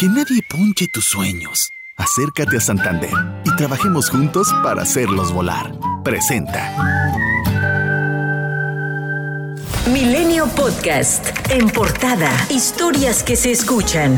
Que nadie ponche tus sueños. Acércate a Santander y trabajemos juntos para hacerlos volar. Presenta. Milenio Podcast. En portada. Historias que se escuchan.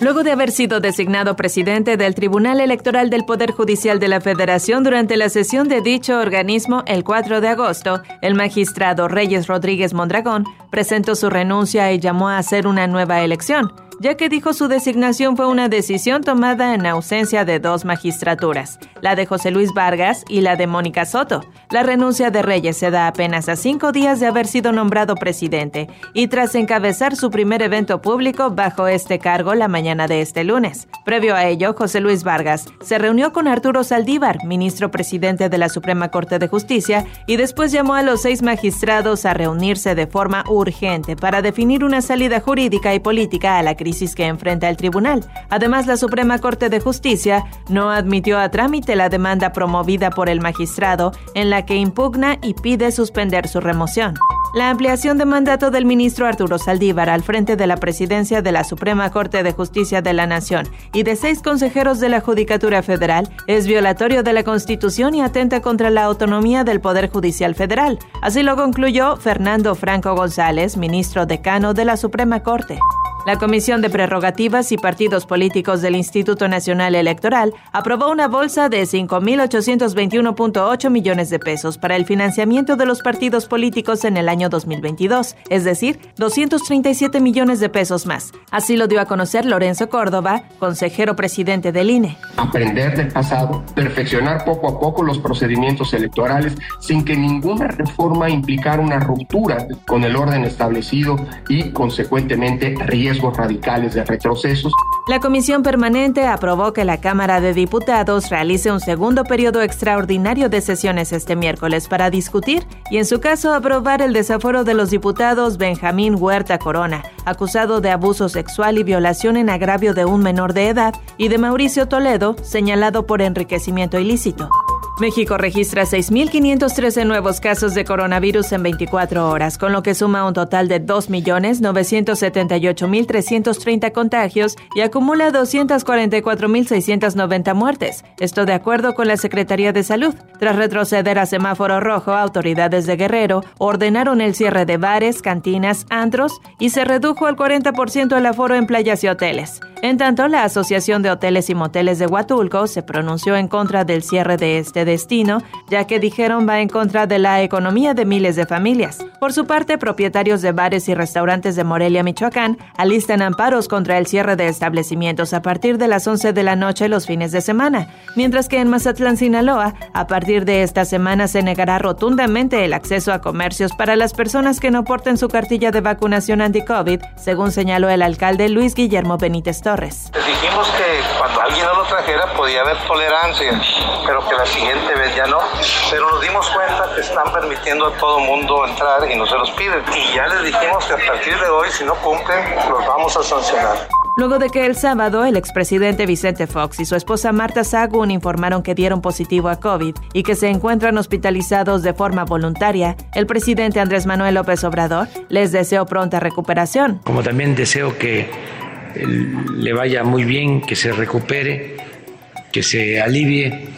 Luego de haber sido designado presidente del Tribunal Electoral del Poder Judicial de la Federación durante la sesión de dicho organismo el 4 de agosto, el magistrado Reyes Rodríguez Mondragón presentó su renuncia y llamó a hacer una nueva elección ya que dijo su designación fue una decisión tomada en ausencia de dos magistraturas, la de José Luis Vargas y la de Mónica Soto. La renuncia de Reyes se da apenas a cinco días de haber sido nombrado presidente y tras encabezar su primer evento público bajo este cargo la mañana de este lunes. Previo a ello, José Luis Vargas se reunió con Arturo Saldívar, ministro presidente de la Suprema Corte de Justicia, y después llamó a los seis magistrados a reunirse de forma urgente para definir una salida jurídica y política a la crisis que enfrenta el tribunal. Además, la Suprema Corte de Justicia no admitió a trámite la demanda promovida por el magistrado en la que impugna y pide suspender su remoción. La ampliación de mandato del ministro Arturo Saldívar al frente de la presidencia de la Suprema Corte de Justicia de la Nación y de seis consejeros de la Judicatura Federal es violatorio de la Constitución y atenta contra la autonomía del Poder Judicial Federal. Así lo concluyó Fernando Franco González, ministro decano de la Suprema Corte. La Comisión de Prerrogativas y Partidos Políticos del Instituto Nacional Electoral aprobó una bolsa de 5.821.8 millones de pesos para el financiamiento de los partidos políticos en el año 2022, es decir, 237 millones de pesos más. Así lo dio a conocer Lorenzo Córdoba, consejero presidente del INE. Aprender del pasado, perfeccionar poco a poco los procedimientos electorales sin que ninguna reforma implicara una ruptura con el orden establecido y, consecuentemente, riesgo radicales de retrocesos. La Comisión Permanente aprobó que la Cámara de Diputados realice un segundo periodo extraordinario de sesiones este miércoles para discutir y, en su caso, aprobar el desaforo de los diputados Benjamín Huerta Corona, acusado de abuso sexual y violación en agravio de un menor de edad, y de Mauricio Toledo, señalado por enriquecimiento ilícito. México registra 6.513 nuevos casos de coronavirus en 24 horas, con lo que suma un total de 2.978.330 contagios y acumula 244.690 muertes. Esto de acuerdo con la Secretaría de Salud. Tras retroceder a semáforo rojo, autoridades de Guerrero ordenaron el cierre de bares, cantinas, antros y se redujo al 40% el aforo en playas y hoteles. En tanto, la Asociación de Hoteles y Moteles de Huatulco se pronunció en contra del cierre de este destino, ya que dijeron va en contra de la economía de miles de familias. Por su parte, propietarios de bares y restaurantes de Morelia, Michoacán, alistan amparos contra el cierre de establecimientos a partir de las 11 de la noche los fines de semana, mientras que en Mazatlán, Sinaloa, a partir de esta semana se negará rotundamente el acceso a comercios para las personas que no porten su cartilla de vacunación anti-COVID, según señaló el alcalde Luis Guillermo Benítez Torres. dijimos que cuando alguien lo trajera podía haber tolerancia, pero que la siguiente vez ya no. Pero nos dimos cuenta que están permitiendo a todo mundo entrar y no se los piden. Y ya les dijimos que a partir de hoy, si no cumplen, los vamos a sancionar. Luego de que el sábado el expresidente Vicente Fox y su esposa Marta Sagún informaron que dieron positivo a COVID y que se encuentran hospitalizados de forma voluntaria, el presidente Andrés Manuel López Obrador les deseó pronta recuperación. Como también deseo que le vaya muy bien, que se recupere, que se alivie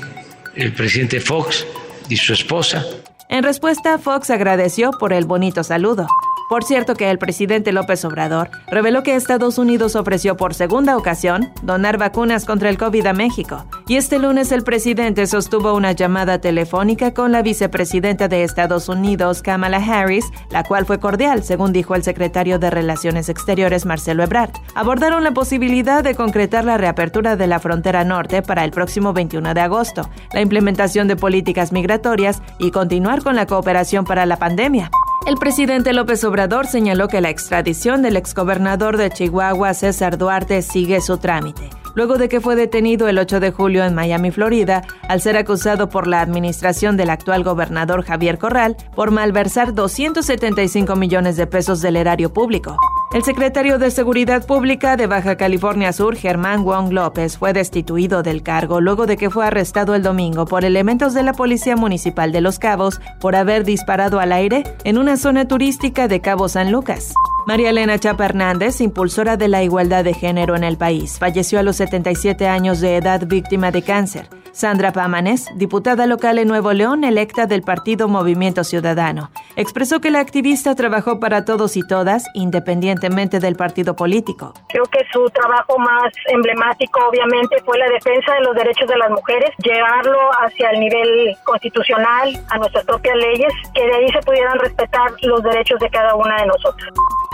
el presidente Fox y su esposa. En respuesta, Fox agradeció por el bonito saludo. Por cierto que el presidente López Obrador reveló que Estados Unidos ofreció por segunda ocasión donar vacunas contra el COVID a México. Y este lunes el presidente sostuvo una llamada telefónica con la vicepresidenta de Estados Unidos, Kamala Harris, la cual fue cordial, según dijo el secretario de Relaciones Exteriores, Marcelo Ebrard. Abordaron la posibilidad de concretar la reapertura de la frontera norte para el próximo 21 de agosto, la implementación de políticas migratorias y continuar con la cooperación para la pandemia. El presidente López Obrador señaló que la extradición del exgobernador de Chihuahua, César Duarte, sigue su trámite, luego de que fue detenido el 8 de julio en Miami, Florida, al ser acusado por la administración del actual gobernador Javier Corral por malversar 275 millones de pesos del erario público. El secretario de Seguridad Pública de Baja California Sur, Germán Wong López, fue destituido del cargo luego de que fue arrestado el domingo por elementos de la Policía Municipal de Los Cabos por haber disparado al aire en una zona turística de Cabo San Lucas. María Elena Chapa Hernández, impulsora de la igualdad de género en el país, falleció a los 77 años de edad víctima de cáncer. Sandra Pámanes, diputada local en Nuevo León, electa del partido Movimiento Ciudadano, expresó que la activista trabajó para todos y todas, independientemente del partido político. Creo que su trabajo más emblemático, obviamente, fue la defensa de los derechos de las mujeres, llevarlo hacia el nivel constitucional, a nuestras propias leyes, que de ahí se pudieran respetar los derechos de cada una de nosotros.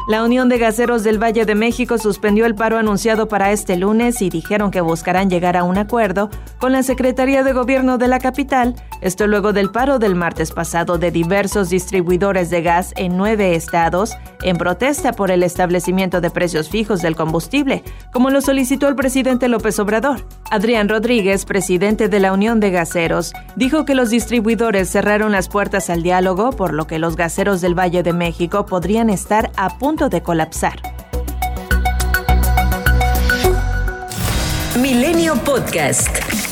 La Unión de Gaseros del Valle de México suspendió el paro anunciado para este lunes y dijeron que buscarán llegar a un acuerdo con la Secretaría de Gobierno de la capital, esto luego del paro del martes pasado de diversos distribuidores de gas en nueve estados en protesta por el establecimiento de precios fijos del combustible, como lo solicitó el presidente López Obrador. Adrián Rodríguez, presidente de la Unión de Gaseros, dijo que los distribuidores cerraron las puertas al diálogo, por lo que los gaseros del Valle de México podrían estar a punto de colapsar. Milenio Podcast.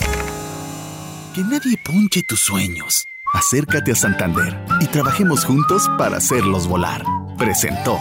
Que nadie punche tus sueños. Acércate a Santander y trabajemos juntos para hacerlos volar. Presentó.